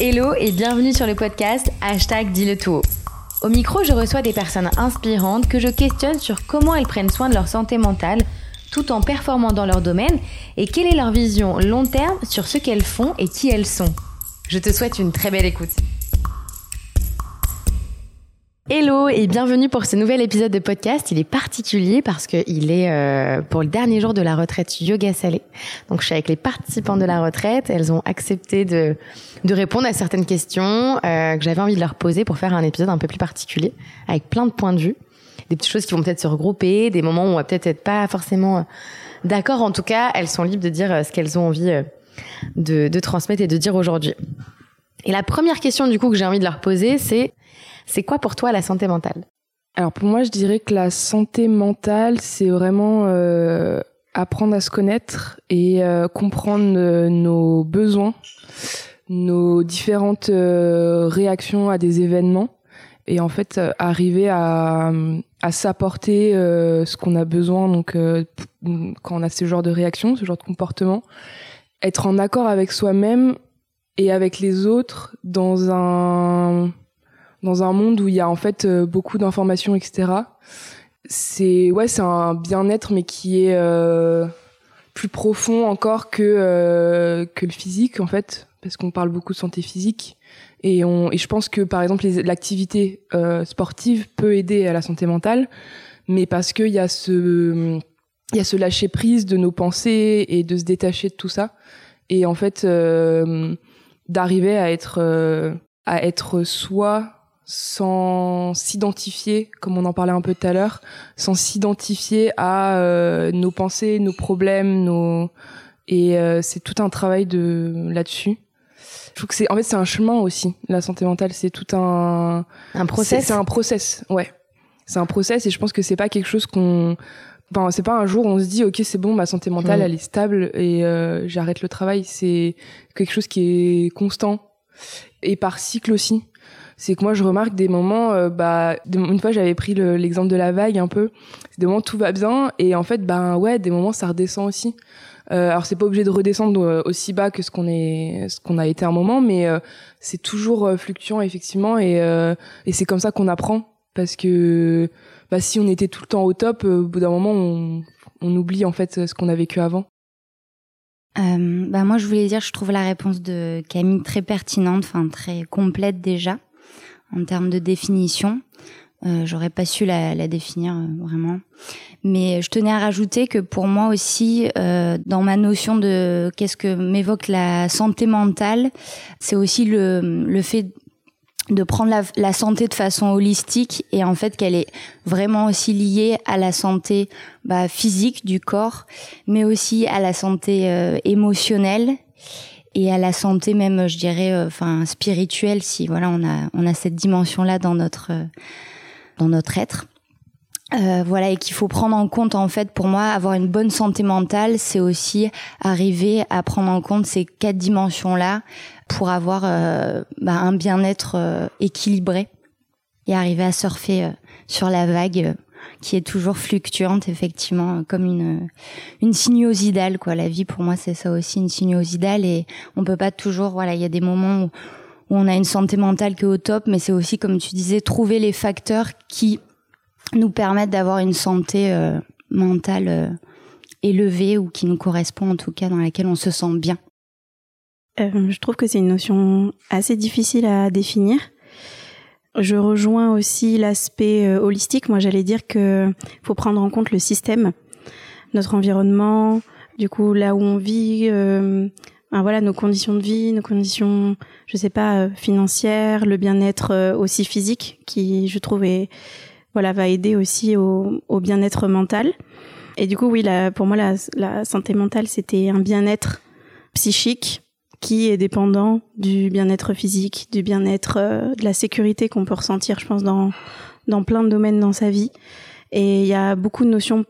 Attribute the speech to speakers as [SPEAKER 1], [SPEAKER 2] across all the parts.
[SPEAKER 1] Hello et bienvenue sur le podcast Hashtag Dis-le tout. Au micro, je reçois des personnes inspirantes que je questionne sur comment elles prennent soin de leur santé mentale tout en performant dans leur domaine et quelle est leur vision long terme sur ce qu'elles font et qui elles sont. Je te souhaite une très belle écoute. Hello et bienvenue pour ce nouvel épisode de podcast. Il est particulier parce qu'il est euh, pour le dernier jour de la retraite Yoga Salé. Donc je suis avec les participants de la retraite. Elles ont accepté de, de répondre à certaines questions euh, que j'avais envie de leur poser pour faire un épisode un peu plus particulier avec plein de points de vue. Des petites choses qui vont peut-être se regrouper, des moments où on va peut-être être pas forcément euh, d'accord. En tout cas, elles sont libres de dire ce qu'elles ont envie de, de transmettre et de dire aujourd'hui. Et la première question du coup que j'ai envie de leur poser, c'est c'est quoi pour toi la santé mentale?
[SPEAKER 2] Alors pour moi, je dirais que la santé mentale, c'est vraiment euh, apprendre à se connaître et euh, comprendre euh, nos besoins, nos différentes réactions à des événements et en fait arriver à, à s'apporter ce qu'on a besoin donc quand on a ce genre de réaction, ce genre de comportement, être en accord avec soi-même et avec les autres dans un dans un monde où il y a en fait euh, beaucoup d'informations, etc. C'est ouais, c'est un bien-être, mais qui est euh, plus profond encore que euh, que le physique en fait, parce qu'on parle beaucoup de santé physique. Et, on, et je pense que par exemple l'activité sportive peut aider à la santé mentale, mais parce qu'il y a ce il y a ce lâcher prise de nos pensées et de se détacher de tout ça. Et en fait, d'arriver à être à être soi sans s'identifier, comme on en parlait un peu tout à l'heure, sans s'identifier à euh, nos pensées, nos problèmes, nos et euh, c'est tout un travail de là-dessus. Je trouve que c'est en fait c'est un chemin aussi. La santé mentale, c'est tout un
[SPEAKER 1] un process.
[SPEAKER 2] C'est un process, ouais. C'est un process et je pense que c'est pas quelque chose qu'on Enfin, c'est pas un jour où on se dit ok c'est bon ma santé mentale mm. elle est stable et euh, j'arrête le travail c'est quelque chose qui est constant et par cycle aussi c'est que moi je remarque des moments euh, bah une fois j'avais pris l'exemple de la vague un peu c'est des moments tout va bien et en fait ben ouais des moments ça redescend aussi. Euh, alors c'est pas obligé de redescendre euh, aussi bas que ce qu'on est ce qu'on a été un moment mais euh, c'est toujours fluctuant effectivement et et c'est comme ça qu'on apprend parce que bah si on était tout le temps au top au bout d'un moment on on oublie en fait ce qu'on a vécu avant.
[SPEAKER 3] Euh, bah moi, je voulais dire, je trouve la réponse de Camille très pertinente, enfin très complète déjà en termes de définition. Euh, J'aurais pas su la, la définir euh, vraiment, mais je tenais à rajouter que pour moi aussi, euh, dans ma notion de qu'est-ce que m'évoque la santé mentale, c'est aussi le, le fait de prendre la, la, santé de façon holistique et en fait qu'elle est vraiment aussi liée à la santé bah, physique du corps, mais aussi à la santé euh, émotionnelle et à la santé même, je dirais, euh, enfin spirituelle, si voilà, on a on a cette dimension-là dans notre euh, dans notre être. Euh, voilà et qu'il faut prendre en compte en fait pour moi avoir une bonne santé mentale c'est aussi arriver à prendre en compte ces quatre dimensions là pour avoir bah, un bien-être équilibré et arriver à surfer sur la vague qui est toujours fluctuante effectivement comme une une sinuosidale quoi. La vie pour moi c'est ça aussi une sinuosidale et on peut pas toujours voilà il y a des moments où, on a une santé mentale qui est au top mais c'est aussi comme tu disais trouver les facteurs qui nous permettent d'avoir une santé euh, mentale euh, élevée ou qui nous correspond en tout cas dans laquelle on se sent bien.
[SPEAKER 4] Euh, je trouve que c'est une notion assez difficile à définir je rejoins aussi l'aspect euh, holistique. Moi, j'allais dire que faut prendre en compte le système, notre environnement, du coup là où on vit, euh, ben voilà nos conditions de vie, nos conditions, je sais pas, euh, financières, le bien-être euh, aussi physique, qui je trouve est, voilà va aider aussi au, au bien-être mental. Et du coup, oui, la, pour moi, la, la santé mentale, c'était un bien-être psychique, qui est dépendant du bien-être physique, du bien-être, euh, de la sécurité qu'on peut ressentir, je pense, dans, dans plein de domaines dans sa vie. Et il y a beaucoup de notions,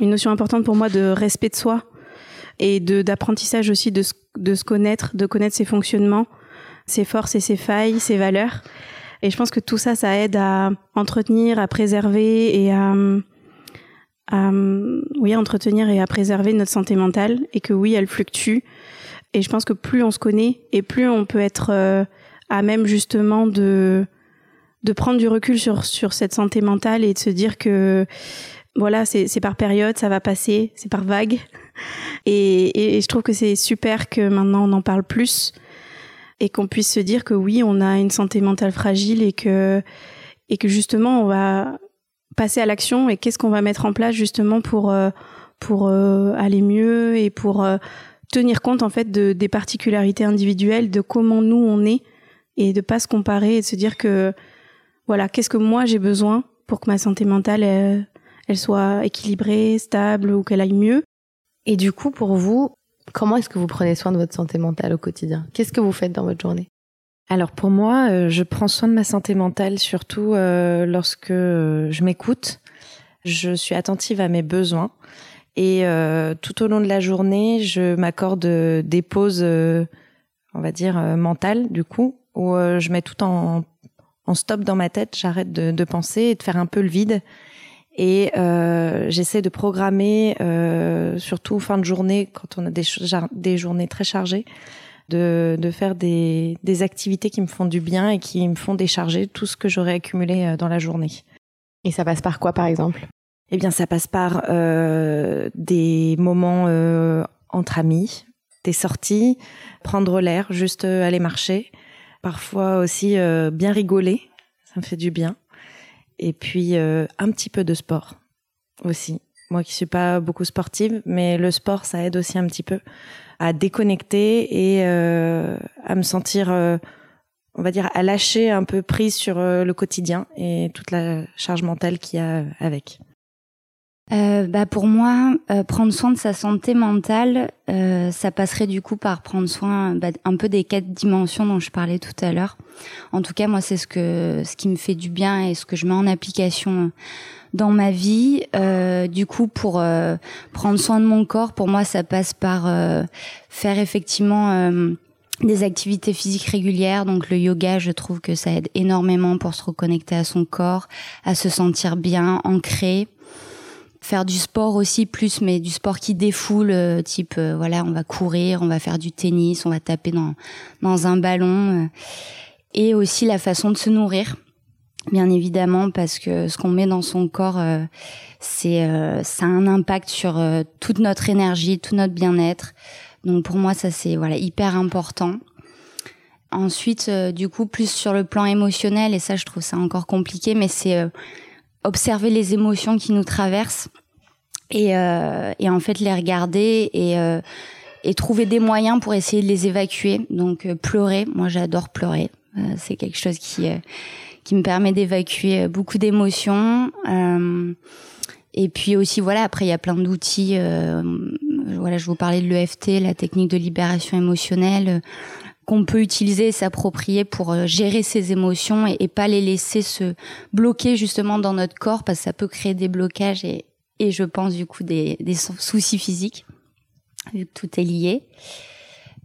[SPEAKER 4] une notion importante pour moi de respect de soi et d'apprentissage aussi de, de se connaître, de connaître ses fonctionnements, ses forces et ses failles, ses valeurs. Et je pense que tout ça, ça aide à entretenir, à préserver et à, à oui, à entretenir et à préserver notre santé mentale. Et que oui, elle fluctue et je pense que plus on se connaît et plus on peut être euh, à même justement de de prendre du recul sur sur cette santé mentale et de se dire que voilà, c'est c'est par période, ça va passer, c'est par vague. Et, et, je trouve que c'est super que maintenant on en parle plus et qu'on puisse se dire que oui, on a une santé mentale fragile et que et que justement on va passer à l'action et qu'est-ce qu'on va mettre en place justement pour euh, pour euh, aller mieux et pour tenir compte en fait de des particularités individuelles de comment nous on est et de pas se comparer et de se dire que voilà qu'est-ce que moi j'ai besoin pour que ma santé mentale elle, elle soit équilibrée stable ou qu'elle aille mieux.
[SPEAKER 1] Et du coup pour vous comment est-ce que vous prenez soin de votre santé mentale au quotidien? Qu'est-ce que vous faites dans votre journée?
[SPEAKER 5] Alors pour moi, euh, je prends soin de ma santé mentale surtout euh, lorsque euh, je m'écoute, je suis attentive à mes besoins et tout au long de la journée, je m'accorde des pauses, on va dire mentales du coup, où je mets tout en, stop dans ma tête, j'arrête de, penser et de faire un peu le vide. Et j'essaie de programmer, surtout fin de journée, quand on a des, journées très chargées, de, faire des, activités qui me font du bien et qui me font décharger tout ce que j'aurais accumulé euh, dans la journée.
[SPEAKER 1] Et ça passe par quoi, par exemple?
[SPEAKER 5] Eh bien, ça passe par euh, des moments euh, entre amis, des sorties, prendre l'air, juste euh, aller marcher. Parfois aussi euh, bien rigoler, ça me fait du bien. Et puis euh, un petit peu de sport aussi. Moi qui suis pas beaucoup sportive, mais le sport, ça aide aussi un petit peu à déconnecter et euh, à me sentir, on va dire, à lâcher un peu prise sur le quotidien et toute la charge mentale qu'il y a avec.
[SPEAKER 3] Euh, bah pour moi, euh, prendre soin de sa santé mentale, euh, ça passerait du coup par prendre soin bah, un peu des quatre dimensions dont je parlais tout à l'heure. En tout cas, moi, c'est ce que ce qui me fait du bien et ce que je mets en application dans ma vie. Euh, du coup, pour euh, prendre soin de mon corps, pour moi, ça passe par euh, faire effectivement des activités physiques régulières. Donc le yoga, je trouve que ça aide énormément pour se reconnecter à son corps, à se sentir bien, ancré. Faire du sport aussi plus, mais du sport qui défoule, type voilà, on va courir, on va faire du tennis, on va taper dans dans un ballon, et aussi la façon de se nourrir bien évidemment parce que ce qu'on met dans son corps euh, c'est euh, ça a un impact sur euh, toute notre énergie tout notre bien-être. Donc pour moi ça c'est voilà hyper important. Ensuite du coup plus sur le plan émotionnel et ça je trouve ça encore compliqué mais c'est observer les émotions qui nous traversent et, et en fait les regarder et et trouver des moyens pour essayer de les évacuer donc pleurer moi j'adore pleurer c'est quelque chose qui qui me permet d'évacuer euh, beaucoup d'émotions. Euh, et puis aussi, voilà, après, il y a plein d'outils. Euh, voilà, je vous parlais de l'EFT, la technique de libération émotionnelle, euh, qu'on peut utiliser et s'approprier pour euh, gérer ses émotions et, pas les laisser se bloquer justement dans notre corps parce que ça peut créer des blocages et, et je pense du coup des, des soucis physiques vu que tout est lié.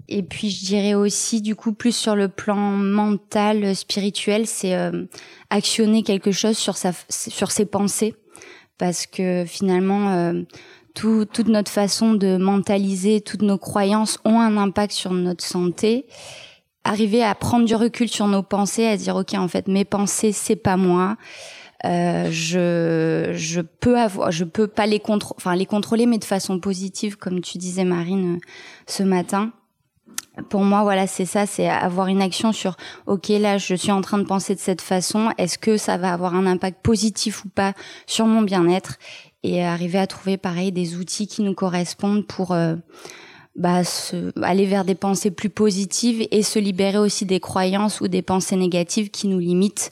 [SPEAKER 3] Et puis je dirais aussi du coup plus sur le plan mental, spirituel, c'est euh, actionner quelque chose sur sa sur ses pensées parce que finalement euh, tout, toute notre façon de mentaliser, toutes nos croyances ont un impact sur notre santé. Arriver à prendre du recul sur nos pensées, à dire ok en fait mes pensées c'est pas moi. Euh, je je peux avoir je peux pas les contre enfin les contrôler mais de façon positive comme tu disais Marine ce matin pour moi, voilà, c'est ça, c'est avoir une action sur, ok, là, je suis en train de penser de cette façon, est-ce que ça va avoir un impact positif ou pas sur mon bien-être? Et arriver à trouver, pareil, des outils qui nous correspondent pour euh, bah, aller vers des pensées plus positives et se libérer aussi des croyances ou des pensées négatives qui nous limitent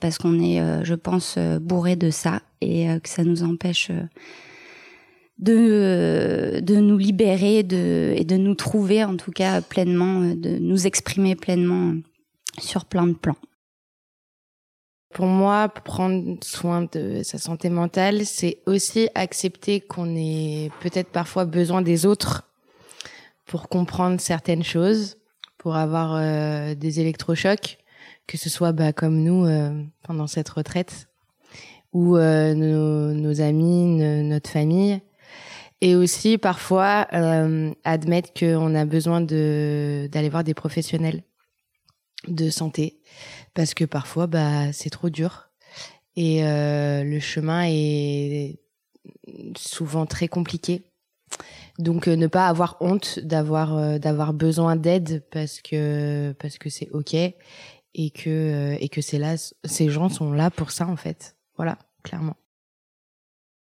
[SPEAKER 3] parce qu'on est, euh, je pense, euh, bourré de ça et que ça nous empêche de, de nous libérer de, et de nous trouver en tout cas pleinement, de nous exprimer pleinement sur plein de plans.
[SPEAKER 1] Pour moi, prendre soin de sa santé mentale, c'est aussi accepter qu'on ait peut-être parfois besoin des autres pour comprendre certaines choses, pour avoir euh, des électrochocs, que ce soit bah, comme nous euh, pendant cette retraite, ou euh, nos, amis, notre famille. Et aussi parfois admettre qu'on a besoin de d'aller voir des professionnels
[SPEAKER 5] de santé parce que parfois bah c'est trop dur et euh, le chemin est souvent très compliqué. Donc euh, ne pas avoir honte d'avoir euh, d'avoir besoin d'aide parce que parce que c'est ok et que et que c'est là ces gens sont là pour ça en fait. Voilà, clairement.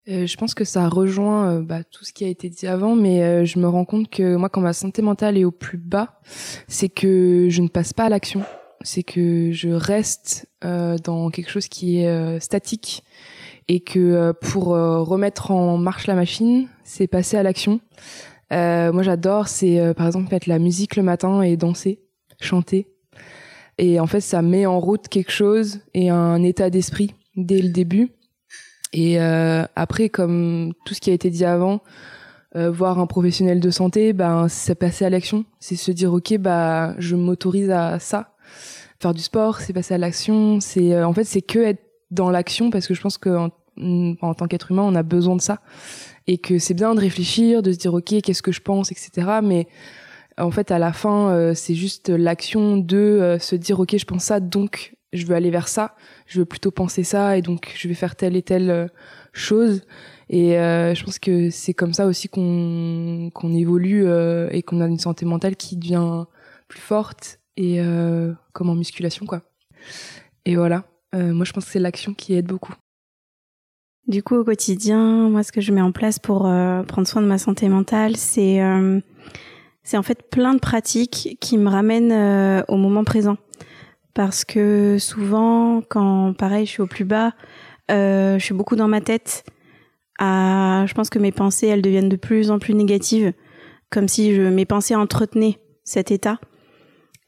[SPEAKER 2] je pense que ça rejoint bah, tout ce qui a été dit avant, mais je me rends compte que moi, quand ma santé mentale est au plus bas, c'est que je ne passe pas à l'action c'est que je reste euh, dans quelque chose qui est euh, statique et que euh, pour remettre en marche la machine, c'est passer à l'action. moi, j'adore, c'est par exemple mettre la musique le matin et danser, chanter. Et en fait, ça met en route quelque chose et un état d'esprit dès le début. Et après, comme tout ce qui a été dit avant, voir un professionnel de santé, ben c'est passer à l'action, c'est se dire ok bah je m'autorise à ça faire du sport, c'est passer à l'action, c'est euh, en fait c'est que être dans l'action parce que je pense que en, en tant qu'être humain on a besoin de ça et que c'est bien de réfléchir, de se dire ok qu'est-ce que je pense, etc. Mais en fait à la fin euh, c'est juste l'action de euh, se dire ok je pense ça donc je veux aller vers ça, je veux plutôt penser ça et donc je vais faire telle et telle chose. Et je pense que c'est comme ça aussi qu'on qu'on évolue et qu'on a une santé mentale qui devient plus forte et euh, comme en musculation quoi. Et voilà, euh, moi je pense que c'est l'action qui aide beaucoup.
[SPEAKER 4] Du coup au quotidien, moi ce que je mets en place pour euh, prendre soin de ma santé mentale, c'est c'est en fait plein de pratiques qui me ramènent au moment présent. Parce que souvent, quand pareil, je suis au plus bas, je suis beaucoup dans ma tête. À, je pense que mes pensées, elles deviennent de plus en plus négatives, comme si je, mes pensées entretenaient cet état.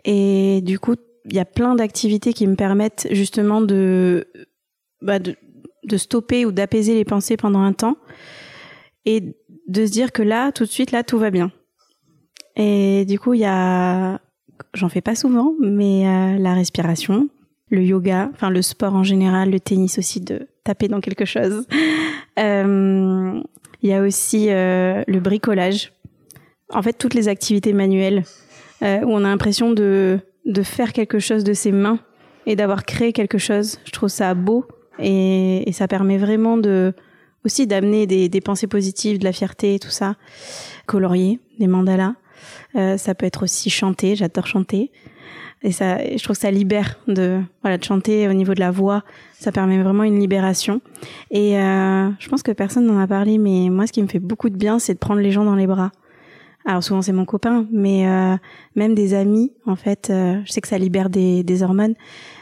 [SPEAKER 4] Et du coup, il y a plein d'activités qui me permettent justement de, bah de, de stopper ou d'apaiser les pensées pendant un temps et de se dire que là, tout de suite, là, tout va bien. Et du coup, il y a, j'en fais pas souvent, mais euh, la respiration, le yoga, enfin le sport en général, le tennis aussi, de taper dans quelque chose. Euh, il y a aussi euh, le bricolage. En fait, toutes les activités manuelles euh, où on a l'impression de, de faire quelque chose de ses mains et d'avoir créé quelque chose. Je trouve ça beau et, et ça permet vraiment de aussi d'amener des, des, pensées positives, de la fierté tout ça. Colorier, des mandalas. Euh, ça peut être aussi chanter, j'adore chanter. Et ça, je trouve que ça libère de, voilà, de chanter au niveau de la voix. Ça permet vraiment une libération. Et euh, je pense que personne n'en a parlé, mais moi, ce qui me fait beaucoup de bien, c'est de prendre les gens dans les bras. Alors souvent c'est mon copain, mais euh, même des amis, en fait, euh, je sais que ça libère des, des, hormones.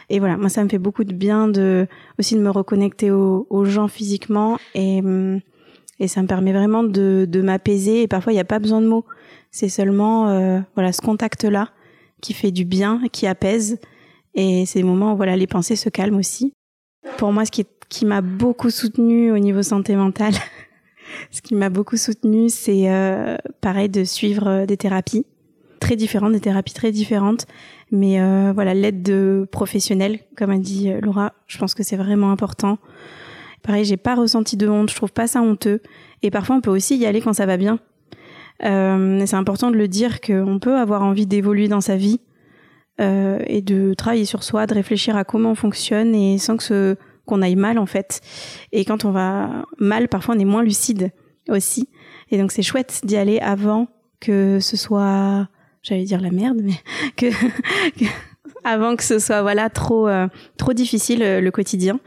[SPEAKER 4] Et voilà, moi ça me fait beaucoup de bien de aussi de me reconnecter aux, gens physiquement et et ça me permet vraiment de, de m'apaiser. Et parfois il n'y a pas besoin de mots, c'est seulement euh, voilà ce contact là qui fait du bien, qui apaise. Et c'est des moments où voilà les pensées se calment aussi. Pour moi, ce qui qui m'a beaucoup soutenu au niveau santé mentale, ce qui m'a beaucoup soutenu, c'est euh, pareil de suivre euh, des thérapies très différentes, des thérapies très différentes. Mais euh, voilà, l'aide de professionnels, comme a dit Laura, je pense que c'est vraiment important. Pareil, j'ai pas ressenti de honte, je trouve pas ça honteux. Et parfois, on peut aussi y aller quand ça va bien. C'est important de le dire qu'on peut avoir envie d'évoluer dans sa vie et de travailler sur soi, de réfléchir à comment on fonctionne et sans que ce qu'on aille mal en fait. Et quand on va mal, parfois on est moins lucide aussi. Et donc c'est chouette d'y aller avant que ce soit, j'allais dire la merde, mais que, avant que ce soit voilà trop euh, trop difficile euh, le quotidien.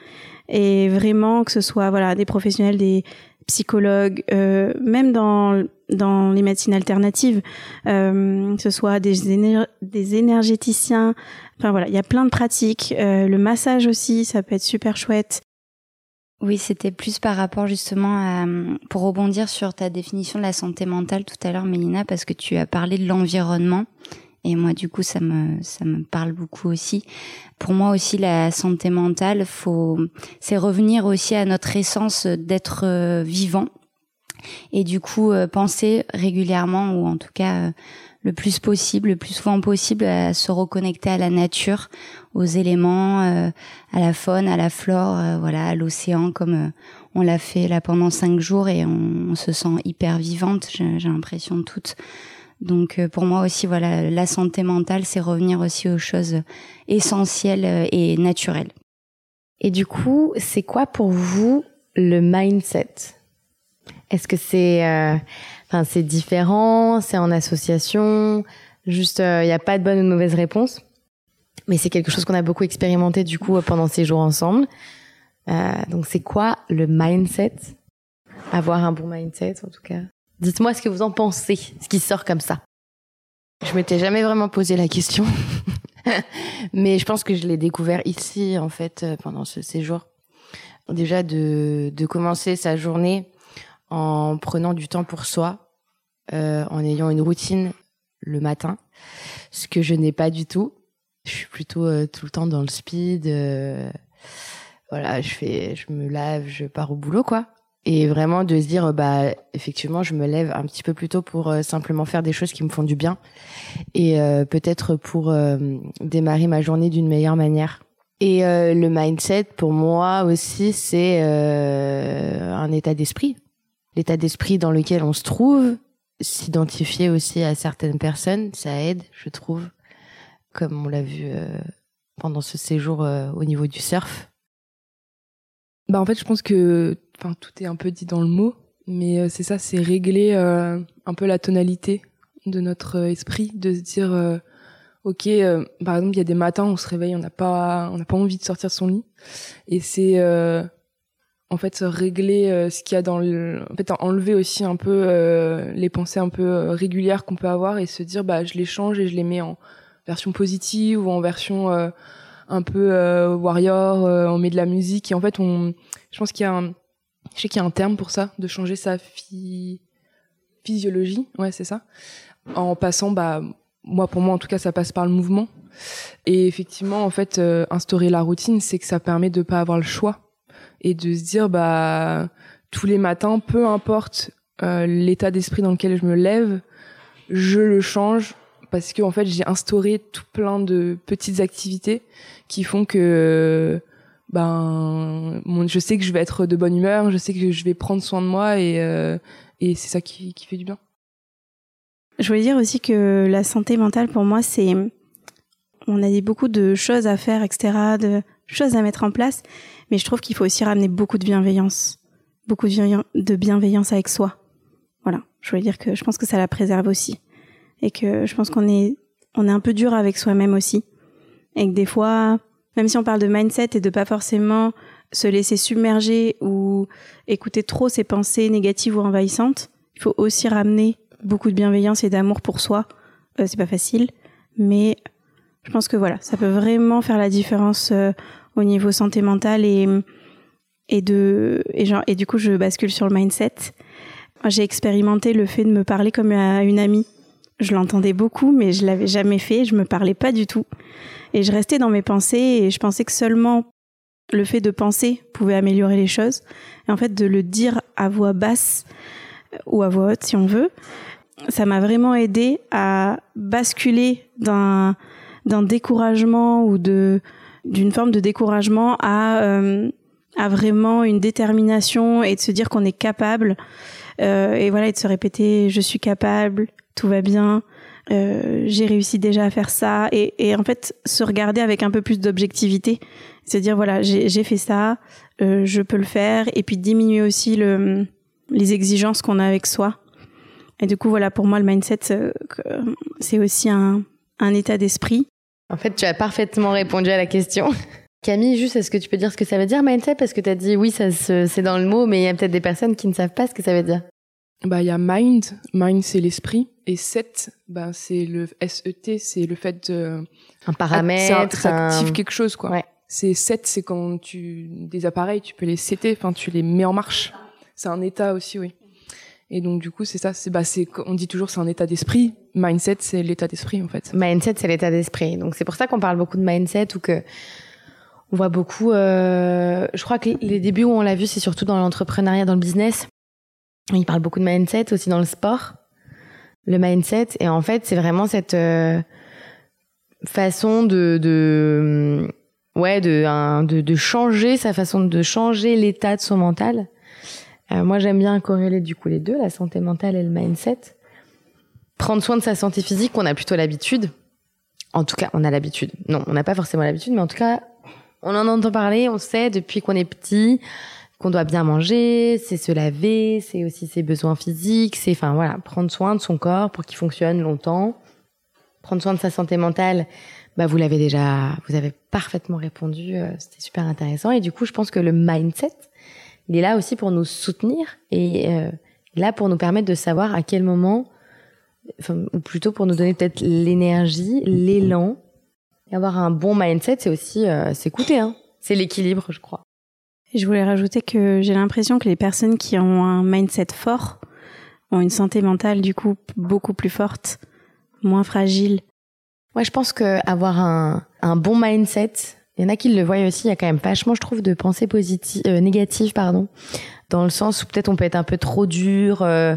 [SPEAKER 4] Et vraiment que ce soit voilà des professionnels, des psychologues, euh, même dans dans les médecines alternatives, que ce soit des énergéticiens, Enfin voilà, il y a plein de pratiques. Euh, le massage aussi, ça peut être super chouette.
[SPEAKER 3] Oui, c'était plus par rapport justement à, pour rebondir sur ta définition de la santé mentale tout à l'heure, Mélina, parce que tu as parlé de l'environnement. Et moi, du coup, ça me, ça me parle beaucoup aussi. Pour moi aussi, la santé mentale, faut, c'est revenir aussi à notre essence d'être euh, vivant. Et du coup, euh, penser régulièrement, ou en tout cas, le plus possible, le plus souvent possible, à se reconnecter à la nature, aux éléments, euh, à la faune, à la flore, euh, voilà, à l'océan, comme euh, on l'a fait là pendant cinq jours et on, se sent hyper vivante. J'ai l'impression toute Donc euh, pour moi aussi, voilà, la santé mentale, c'est revenir aussi aux choses essentielles euh, et naturelles.
[SPEAKER 1] Et du coup, c'est quoi pour vous le mindset? Est-ce que c'est, enfin, c'est différent C'est en association Juste, il n'y a pas de bonne ou de mauvaise réponse. Mais c'est quelque chose qu'on a beaucoup expérimenté du coup pendant ces jours ensemble. donc c'est quoi le mindset? Avoir un bon mindset en tout cas. Dites-moi ce que vous en pensez, ce qui sort comme ça.
[SPEAKER 5] Je m'étais jamais vraiment posé la question, mais je pense que je l'ai découvert ici en fait euh, pendant ce séjour. Déjà de, de commencer sa journée en prenant du temps pour soi, euh, en ayant une routine le matin, ce que je n'ai pas du tout. Je suis plutôt euh, tout le temps dans le speed. Euh, voilà, je fais, je me lave, je pars au boulot quoi et vraiment de se dire bah effectivement je me lève un petit peu plus tôt pour simplement faire des choses qui me font du bien et peut-être pour démarrer ma journée d'une meilleure manière et le mindset pour moi aussi c'est un état d'esprit l'état d'esprit dans lequel on se trouve s'identifier aussi à certaines personnes ça aide je trouve comme on l'a vu pendant ce séjour au niveau du surf.
[SPEAKER 2] Bah en fait, je pense que tout est un peu dit dans le mot, mais euh, c'est ça, c'est régler euh, un peu la tonalité de notre euh, esprit, de se dire ok, par exemple, il y a des matins on se réveille, on n'a pas on n'a pas envie de sortir de son lit, et c'est en fait régler ce qu'il y a dans le en fait enlever aussi un peu les pensées un peu régulières qu'on peut avoir et se dire bah je les change et je les mets en version positive ou en version un peu euh, warrior, euh, on met de la musique. Et en fait on, je pense qu'il y a un, je sais qu'il y a un terme pour ça, de changer sa physiologie, ouais c'est ça, en passant bah moi pour moi en tout cas ça passe par le mouvement. Et effectivement en fait euh, instaurer la routine c'est que ça permet de pas avoir le choix et de se dire bah tous les matins peu importe l'état d'esprit dans lequel je me lève je le change parce que en fait j'ai instauré tout plein de petites activités qui font que ben je sais que je vais être de bonne humeur, je sais que je vais prendre soin de moi et euh, et c'est ça qui, qui fait du bien.
[SPEAKER 4] Je voulais dire aussi que la santé mentale pour moi c'est on a dit beaucoup de choses à faire etc de choses à mettre en place mais je trouve qu'il faut aussi ramener beaucoup de bienveillance beaucoup de bienveillance avec soi. Voilà. Je voulais dire que je pense que ça la préserve aussi. Et que je pense qu'on est on est un peu dur avec soi-même aussi. Et que des fois même si on parle de mindset et de pas forcément se laisser submerger ou écouter trop ses pensées négatives ou envahissantes, il faut aussi ramener beaucoup de bienveillance et d'amour pour soi. Euh, c'est pas facile, mais je pense que voilà, ça peut vraiment faire la différence euh, au niveau santé mentale et et de et genre et du coup je bascule sur le mindset. J'ai expérimenté le fait de me parler comme à une amie je l'entendais beaucoup, mais je l'avais jamais fait. Je me parlais pas du tout. Et je restais dans mes pensées et je pensais que seulement le fait de penser pouvait améliorer les choses. Et en fait, de le dire à voix basse ou à voix haute, si on veut, ça m'a vraiment aidé à basculer d'un d'un découragement ou de d'une forme de découragement à euh, à vraiment une détermination et de se dire qu'on est capable euh, et voilà et de se répéter je suis capable tout va bien, euh, j'ai réussi déjà à faire ça, et, et, en fait se regarder avec un peu plus d'objectivité, se dire voilà j'ai fait ça, euh, je peux le faire, et puis diminuer aussi le, les exigences qu'on a avec soi. Et du coup voilà pour moi le mindset euh, c'est aussi un, un état d'esprit.
[SPEAKER 1] En fait tu as parfaitement répondu à la question. Camille, juste, est-ce que tu peux dire ce que ça veut dire mindset Parce que tu as dit oui, ça c'est dans le mot, mais il y a peut-être des personnes qui ne savent pas ce que ça veut dire.
[SPEAKER 2] Bah, il y a mind. Mind, c'est l'esprit. Et set, bah, c'est le SET, c'est le fait de.
[SPEAKER 1] Un paramètre.
[SPEAKER 2] Ça, active quelque chose, quoi. Ouais. C'est set, c'est quand tu, des appareils, tu peux les setter, enfin, tu les mets en marche. C'est un état aussi, oui. Et donc, du coup, c'est ça, c'est, bah, c'est, on dit toujours c'est un état d'esprit. Mindset, c'est l'état d'esprit, en fait.
[SPEAKER 1] Mindset, c'est l'état d'esprit. Donc, c'est pour ça qu'on parle beaucoup de mindset ou que, on voit beaucoup, euh, je crois que les débuts où on l'a vu, c'est surtout dans l'entrepreneuriat, dans le business il parle beaucoup de mindset aussi dans le sport. Le mindset. Et en fait, c'est vraiment cette euh, façon de, de ouais, de, de, de, changer sa façon de changer l'état de son mental. Euh, moi, j'aime bien corréler du coup les deux, la santé mentale et le mindset. prendre soin de sa santé physique, on a plutôt l'habitude. En tout cas, on a l'habitude. Non, on n'a pas forcément l'habitude, mais en tout cas, on en entend parler, on sait depuis qu'on est petit qu'on doit bien manger, c'est se laver, c'est aussi ses besoins physiques, c'est enfin voilà, prendre soin de son corps pour qu'il fonctionne longtemps. Prendre soin de sa santé mentale, bah vous l'avez déjà, vous avez parfaitement répondu, euh, c'était super intéressant et du coup, je pense que le mindset, il est là aussi pour nous soutenir et euh, là pour nous permettre de savoir à quel moment ou plutôt pour nous donner peut-être l'énergie, l'élan. Et avoir un bon mindset, c'est aussi euh, s'écouter. Hein. C'est l'équilibre, je crois.
[SPEAKER 4] Je voulais rajouter que j'ai l'impression que les personnes qui ont un mindset fort ont une santé mentale du coup beaucoup plus forte, moins fragile.
[SPEAKER 1] Ouais, je pense que avoir un, un bon mindset, il y en a qui le voient aussi. Il y a quand même vachement, je trouve, de pensées positives, euh, négatives, pardon, dans le sens où peut-être on peut être un peu trop dur. Euh,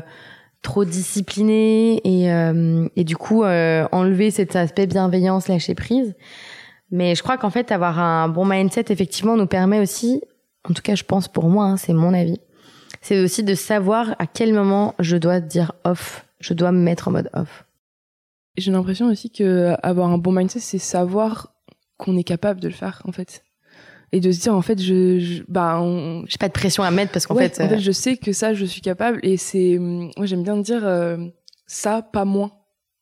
[SPEAKER 1] trop discipliné et, euh, et du coup euh, enlever cet aspect bienveillance, lâcher prise. Mais je crois qu'en fait avoir un bon mindset effectivement nous permet aussi, en tout cas je pense pour moi, hein, c'est mon avis, c'est aussi de savoir à quel moment je dois dire off, je dois me mettre en mode off.
[SPEAKER 2] J'ai l'impression aussi que avoir un bon mindset c'est savoir qu'on est capable de le faire en fait. Et de se dire en fait je, je bah
[SPEAKER 1] j'ai pas de pression à mettre parce qu'en fait,
[SPEAKER 2] en fait euh, je sais que ça je suis capable et c'est moi j'aime bien dire euh, ça pas moins.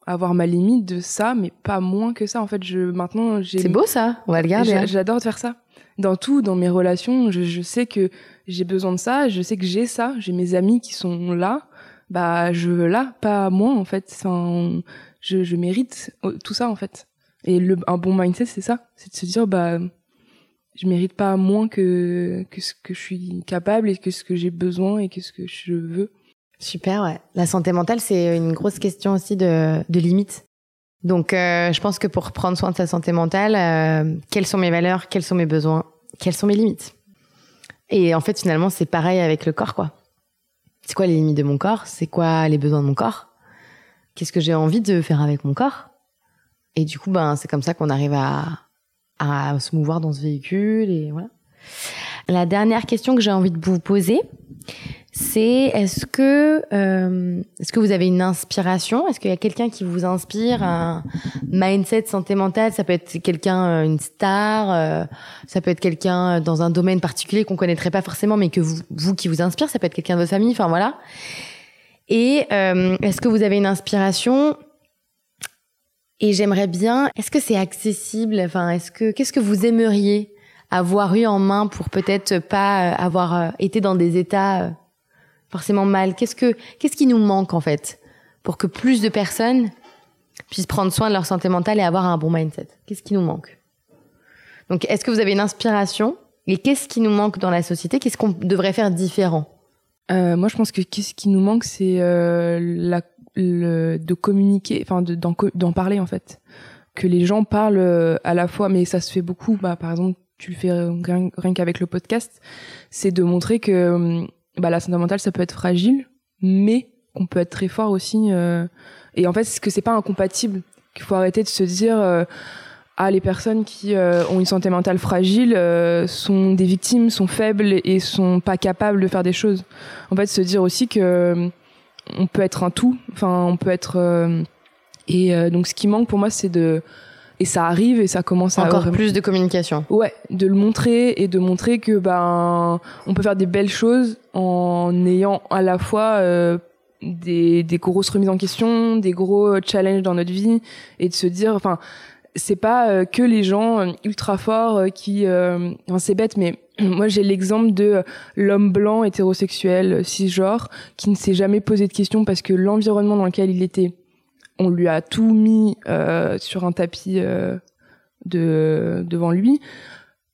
[SPEAKER 2] Avoir ma limite de ça mais pas moins que ça. En fait je maintenant j'ai
[SPEAKER 1] c'est beau ça. On va le garder
[SPEAKER 2] j'adore faire ça. Dans tout dans mes relations je, je sais que j'ai besoin de ça. Je sais que j'ai ça. J'ai mes amis qui sont là. Bah je veux là pas moins en fait. Enfin, je, je mérite tout ça en fait et un bon mindset c'est ça c'est de se dire bah je mérite pas moins que, que ce que je suis capable et que ce que j'ai besoin et que ce que je veux.
[SPEAKER 1] Super, ouais. La santé mentale, c'est une grosse question aussi de, de limites. Donc, euh, je pense que pour prendre soin de sa santé mentale, euh, quelles sont mes valeurs, quels sont mes besoins, quelles sont mes limites? Et en fait, finalement, c'est pareil avec le corps, quoi. C'est quoi les limites de mon corps? C'est quoi les besoins de mon corps? Qu'est-ce que j'ai envie de faire avec mon corps? Et du coup, ben, c'est comme ça qu'on arrive à, à se mouvoir dans ce véhicule et voilà. La dernière question que j'ai envie de vous poser, c'est est-ce que euh, est-ce que vous avez une inspiration? Est-ce qu'il y a quelqu'un qui vous inspire? Un mindset santé mentale Ça peut être quelqu'un, euh, une star, euh, ça peut être quelqu'un dans un domaine particulier qu'on connaîtrait pas forcément, mais que vous, vous qui vous inspire. Ça peut être quelqu'un de votre famille. Enfin voilà. Et euh, est-ce que vous avez une inspiration et j'aimerais bien, est-ce que c'est accessible? Enfin, est-ce que qu'est-ce que vous aimeriez avoir eu en main pour peut-être pas euh, avoir euh, été dans des états euh, forcément mal? Qu'est-ce que qu'est-ce qui nous manque en fait pour que plus de personnes puissent prendre soin de leur santé mentale et avoir un bon mindset? Qu'est-ce qui nous manque? Donc, est-ce que vous avez une inspiration? Et qu'est-ce qui nous manque dans la société? Qu'est-ce qu'on devrait faire différent?
[SPEAKER 2] Euh, Moi, je pense que qu'est-ce qui nous manque, c'est euh, la le, de communiquer, enfin d'en parler en fait, que les gens parlent euh, à la fois, mais ça se fait beaucoup. Bah, par exemple, tu le fais rien, rien qu'avec le podcast, c'est de montrer que euh, bah, la santé mentale ça peut être fragile, mais qu'on peut être très fort aussi. Euh, et en fait, c'est que c'est pas incompatible. Qu'il faut arrêter de se dire ah les personnes qui ont une santé mentale fragile sont des victimes, sont faibles et sont pas capables de faire des choses. En fait, se dire aussi que on peut être un tout. Enfin, on peut être. Euh, et euh, donc, ce qui manque pour moi, c'est de. Et ça arrive et ça commence
[SPEAKER 1] à encore plus de communication.
[SPEAKER 2] Ouais, de le montrer et de montrer que ben on peut faire des belles choses en ayant à la fois euh, des, des grosses remises en question, des gros challenges dans notre vie et de se dire, enfin, c'est pas que les gens ultra forts qui, enfin, c'est bête, mais moi, j'ai l'exemple de l'homme blanc hétérosexuel cisgenre qui ne s'est jamais posé de questions parce que l'environnement dans lequel il était, on lui a tout mis euh, sur un tapis euh, de devant lui.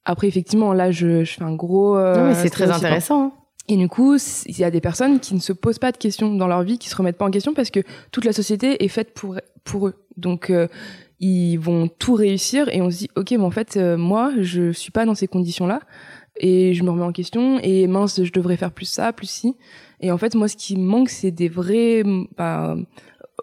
[SPEAKER 2] Après, effectivement, là, je, je fais un gros.
[SPEAKER 1] Euh, non, mais c'est très intéressant. Hein.
[SPEAKER 2] Et du coup, il y a des personnes qui ne se posent pas de questions dans leur vie, qui se remettent pas en question parce que toute la société est faite pour pour eux. Donc euh, ils vont tout réussir et on se dit ok, mais en fait, euh, moi, je suis pas dans ces conditions-là et je me remets en question et mince je devrais faire plus ça plus ci et en fait moi ce qui me manque c'est des vrais bah,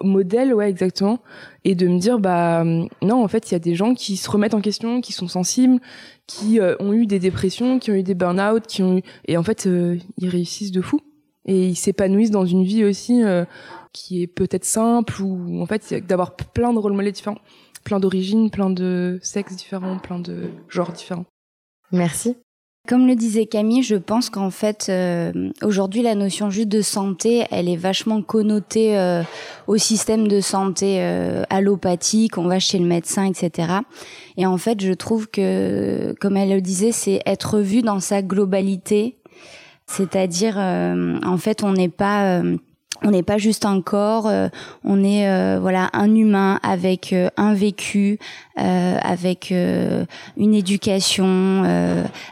[SPEAKER 2] modèles ouais exactement et de me dire bah non en fait il y a des gens qui se remettent en question qui sont sensibles qui euh, ont eu des dépressions qui ont eu des burn-out qui ont eu et en fait euh, ils réussissent de fou et ils s'épanouissent dans une vie aussi euh, qui est peut-être simple ou en fait d'avoir plein de rôles modèles différents, plein d'origines, plein de sexes différents, plein de genres différents.
[SPEAKER 1] Merci.
[SPEAKER 3] Comme le disait Camille, je pense qu'en fait, euh, aujourd'hui, la notion juste de santé, elle est vachement connotée euh, au système de santé euh, allopathique, on va chez le médecin, etc. Et en fait, je trouve que, comme elle le disait, c'est être vu dans sa globalité, c'est-à-dire, en fait, on n'est pas on n'est pas juste un corps, euh, on est euh, voilà un humain avec euh, un vécu, avec une éducation,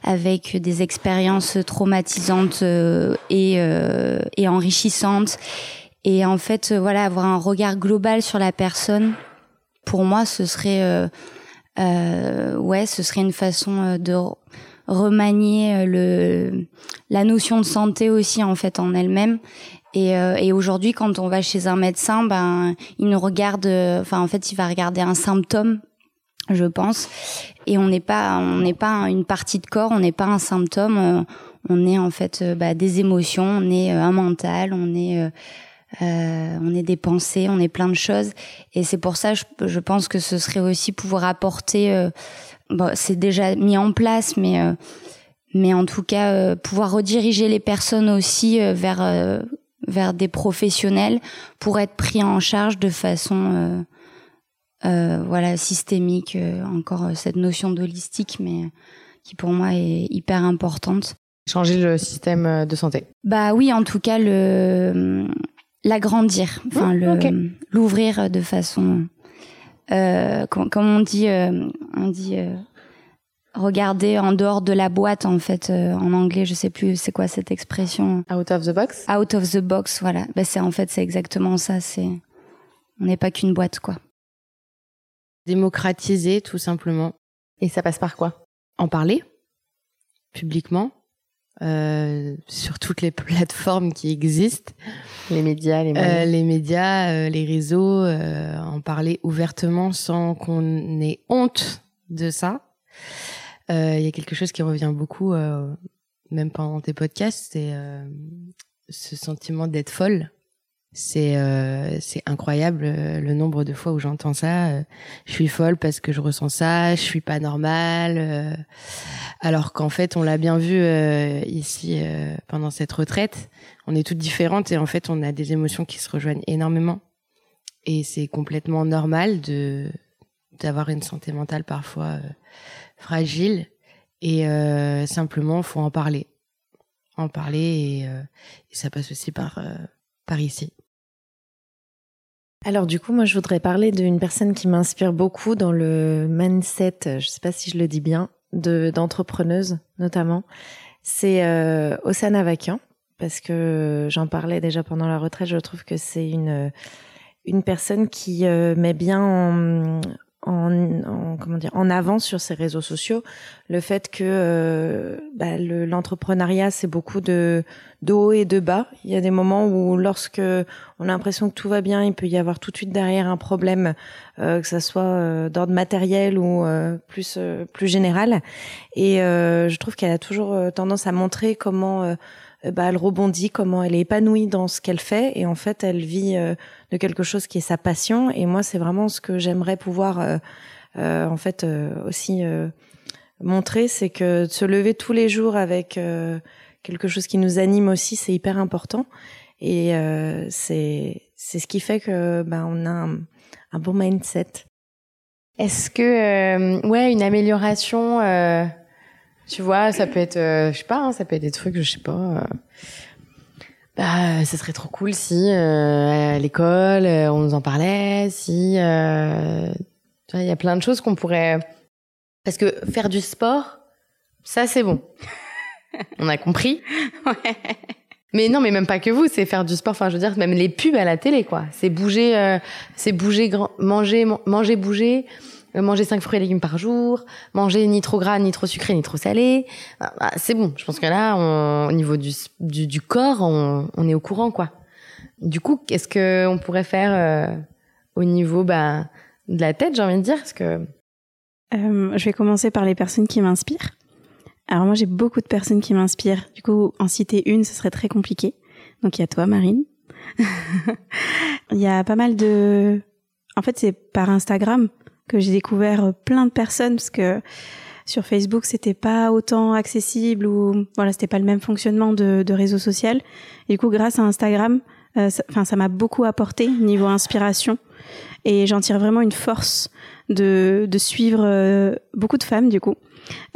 [SPEAKER 3] avec des expériences traumatisantes et, et enrichissantes. Et en fait, voilà, avoir un regard global sur la personne, pour moi, ce serait ouais, ce serait une façon de remanier le la notion de santé aussi en fait en elle-même et, euh, et aujourd'hui, quand on va chez un médecin, ben, il nous regarde, enfin, en fait, il va regarder un symptôme, je pense. Et on n'est pas, on n'est pas une partie de corps, on n'est pas un symptôme. Euh, on est en fait euh, bah, des émotions, on est un mental, on est, euh, on est des pensées, on est plein de choses. Et c'est pour ça, je, pense que ce serait aussi pouvoir apporter. bon, c'est déjà mis en place, mais mais en tout cas pouvoir rediriger les personnes aussi vers vers des professionnels pour être pris en charge de façon euh, euh, voilà systémique. Euh, encore cette notion d'holistique, mais qui pour moi est hyper importante.
[SPEAKER 1] Changer le système de santé.
[SPEAKER 3] Bah oui, en tout cas le l'agrandir, enfin le l'ouvrir de façon comme, comme, on dit on dit regarder en dehors de la boîte en fait euh, en anglais je sais plus c'est quoi cette expression.
[SPEAKER 1] Out of the box?
[SPEAKER 3] Out of the box voilà. Ben c'est en fait c'est exactement ça c'est on n'est pas qu'une boîte quoi.
[SPEAKER 1] Démocratiser tout simplement. Et ça passe par quoi? En parler? Publiquement? Euh, sur toutes les plateformes qui existent?
[SPEAKER 2] Les médias les,
[SPEAKER 1] euh, les médias euh, les réseaux en parler ouvertement sans qu'on ait honte de ça? Il y a quelque chose qui revient beaucoup, euh, même pendant tes podcasts, c'est euh, ce sentiment d'être folle. C'est c'est incroyable le nombre de fois où j'entends ça. je suis folle parce que je ressens ça. Je suis pas normale. alors qu'en fait, on l'a bien vu ici pendant cette retraite. On est toutes différentes et en fait, on a des émotions qui se rejoignent énormément. Et c'est complètement normal de d'avoir une santé mentale parfois fragile et euh, simplement faut en parler, en parler et, euh, ça passe aussi par euh, par ici.
[SPEAKER 5] Alors du coup, moi je voudrais parler d'une personne qui m'inspire beaucoup dans le mindset, je sais pas si je le dis bien, de d'entrepreneuse notamment. C'est euh, Osana Vakian parce que j'en parlais déjà pendant la retraite. Je trouve que c'est une une personne qui met bien en, en, comment dire en avant sur ses réseaux sociaux le fait que euh, bah, l'entrepreneuriat c'est beaucoup de, de haut et de bas. Il y a des moments où lorsque on a l'impression que tout va bien il peut y avoir tout de suite derrière un problème euh, que ça soit euh, d'ordre matériel ou euh, plus plus général. Et je trouve qu'elle a toujours tendance à montrer comment bah, elle rebondit, comment elle est épanouie dans ce qu'elle fait et en fait elle vit de quelque chose qui est sa passion. Et moi, c'est vraiment ce que j'aimerais pouvoir euh, euh, en fait euh, aussi montrer, c'est que de se lever tous les jours avec quelque chose qui nous anime aussi, c'est hyper important. Et c'est c'est ce qui fait que ben on a un, un bon mindset.
[SPEAKER 1] Est-ce que ouais une amélioration tu vois, ça peut être, je sais pas, hein, ça peut être des trucs, je sais pas, bah, ce serait trop cool si euh, à l'école euh, on nous en parlait, si euh, il y a plein de choses qu'on pourrait parce que faire du sport, ça c'est bon. on a compris. ouais. Mais non, mais même pas que vous, c'est faire du sport. Enfin, je veux dire, même les pubs à la télé, quoi. C'est bouger, c'est bouger, manger, manger, bouger. Euh, manger 5 fruits et légumes par jour, manger ni trop gras, ni trop sucré, ni trop salé. Bah, bah, c'est bon. Je pense que là, au niveau du, du, corps, on, on, est au courant, quoi. Du coup, qu'est-ce que on pourrait faire euh, au niveau bah, de la tête, j'ai envie de dire Parce que...
[SPEAKER 4] Euh, je vais commencer par les personnes qui m'inspirent. Alors moi, j'ai beaucoup de personnes qui m'inspirent. Du coup, en citer une, ce serait très compliqué. Donc il y a toi, Marine. Il y a pas mal de... En fait, c'est par Instagram que j'ai découvert plein de personnes parce que sur Facebook, c'était pas autant accessible ou voilà, c'était pas le même fonctionnement de, de réseau social. Du coup, grâce à Instagram, enfin, ça m'a beaucoup apporté niveau inspiration. Et j'en tire vraiment une force de, de suivre euh, beaucoup de femmes du coup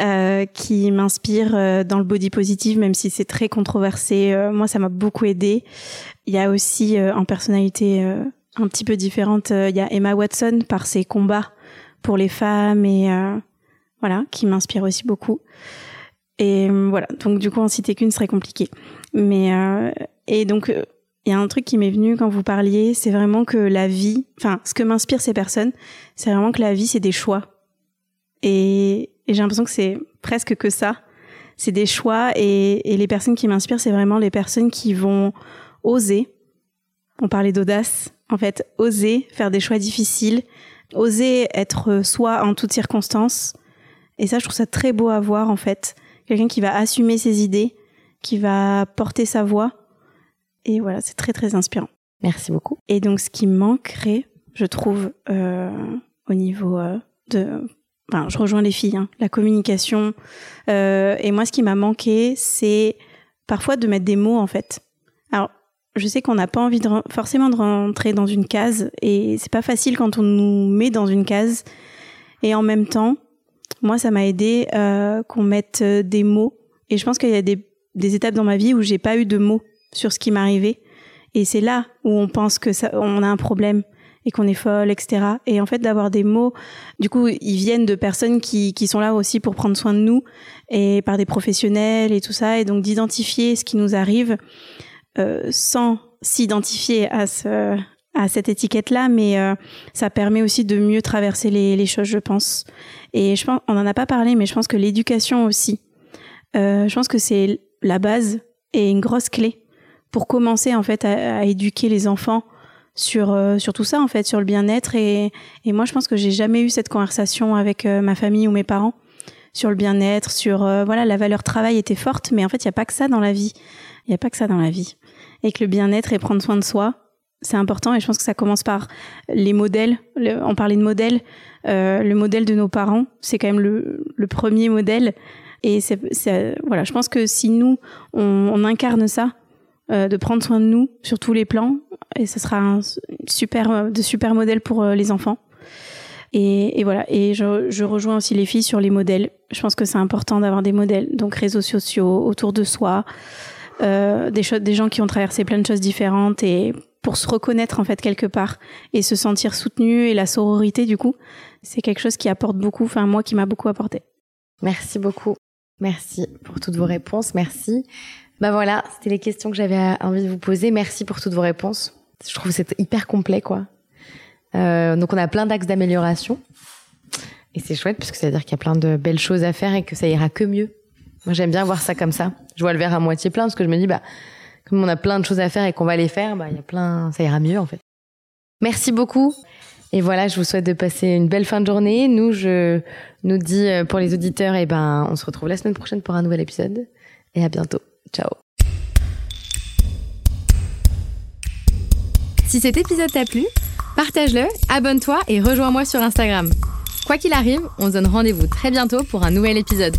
[SPEAKER 4] euh, qui m'inspirent euh, dans le body positive même si c'est très controversé. Moi ça m'a beaucoup aidé. Il y a aussi en personnalité un petit peu différente il y a Emma Watson par ses combats pour les femmes et voilà qui m'inspire aussi beaucoup et voilà donc du coup en citer qu'une serait compliqué mais et donc il y a un truc qui m'est venu quand vous parliez, c'est vraiment que la vie, enfin, ce que m'inspirent ces personnes, c'est vraiment que la vie, c'est des choix. Et, j'ai l'impression que c'est presque que ça. C'est des choix et, et les personnes qui m'inspirent, c'est vraiment les personnes qui vont oser. On parlait d'audace. En fait, oser faire des choix difficiles, oser être soi en toutes circonstances. Et ça, je trouve ça très beau à voir, en fait. Quelqu'un qui va assumer ses idées, qui va porter sa voix et voilà, c'est très très inspirant.
[SPEAKER 1] Merci beaucoup.
[SPEAKER 4] Et donc, ce qui manquerait, je trouve, euh, au niveau euh, de... Enfin, je rejoins les filles, hein, la communication. Euh, et moi, ce qui m'a manqué, c'est parfois de mettre des mots, en fait. Alors, je sais qu'on n'a pas envie de, forcément de rentrer dans une case, et c'est pas facile quand on nous met dans une case. Et en même temps, moi, ça m'a aidé euh, qu'on mette des mots. Et je pense qu'il y a des, des étapes dans ma vie où j'ai pas eu de mots sur ce qui m'arrivait. Et c'est là où on pense que ça, on a un problème et qu'on est folle, etc. Et en fait, d'avoir des mots, du coup, ils viennent de personnes qui, qui sont là aussi pour prendre soin de nous et par des professionnels et tout ça. Et donc d'identifier ce qui nous arrive euh, sans s'identifier à ce à cette étiquette-là, mais euh, ça permet aussi de mieux traverser les, les, choses, je pense. Et je pense, on en a pas parlé, mais je pense que l'éducation aussi. Euh, je pense que c'est la base et une grosse clé pour commencer en fait à, à éduquer les enfants sur euh, sur tout ça en fait sur le bien-être et, et moi je pense que j'ai jamais eu cette conversation avec euh, ma famille ou mes parents sur le bien-être sur euh, voilà la valeur travail était forte mais en fait il y a pas que ça dans la vie il y a pas que ça dans la vie et que le bien-être et prendre soin de soi c'est important et je pense que ça commence par les modèles on parlait de modèles le modèle de nos parents c'est quand même le, le premier modèle et voilà je pense que si nous on, incarne ça euh, de prendre soin de nous sur tous les plans et ce sera un super euh, de super modèle pour euh, les enfants. Et, voilà. Et je, rejoins aussi les filles sur les modèles. Je pense que c'est important d'avoir des modèles, donc réseaux sociaux autour de soi, euh, des, des gens qui ont traversé plein de choses différentes et pour se reconnaître en fait quelque part et se sentir soutenu et la sororité du coup, c'est quelque chose qui apporte beaucoup. Enfin moi qui m'a beaucoup apporté.
[SPEAKER 1] Merci beaucoup. Merci pour toutes vos réponses. Merci. Bah voilà, c'était les questions que j'avais envie de vous poser. Merci pour toutes vos réponses. Je trouve que c'est hyper complet, quoi. Euh, donc on a plein d'axes d'amélioration. Et c'est chouette parce que ça veut dire qu'il y a plein de belles choses à faire et que ça ira que mieux. Moi j'aime bien voir ça comme ça. Je vois le verre à moitié plein parce que je me dis bah comme on a plein de choses à faire et qu'on va les faire, bah il y a plein, ça ira mieux en fait. Merci beaucoup. Et voilà, je vous souhaite de passer une belle fin de journée. Nous, je nous dis euh, pour les auditeurs, et eh ben on se retrouve la semaine prochaine pour un nouvel épisode. Et à bientôt. Ciao. Si cet épisode t'a plu, partage-le, abonne-toi et rejoins-moi sur Instagram. Quoi qu'il arrive, on se donne rendez-vous très bientôt pour un nouvel épisode.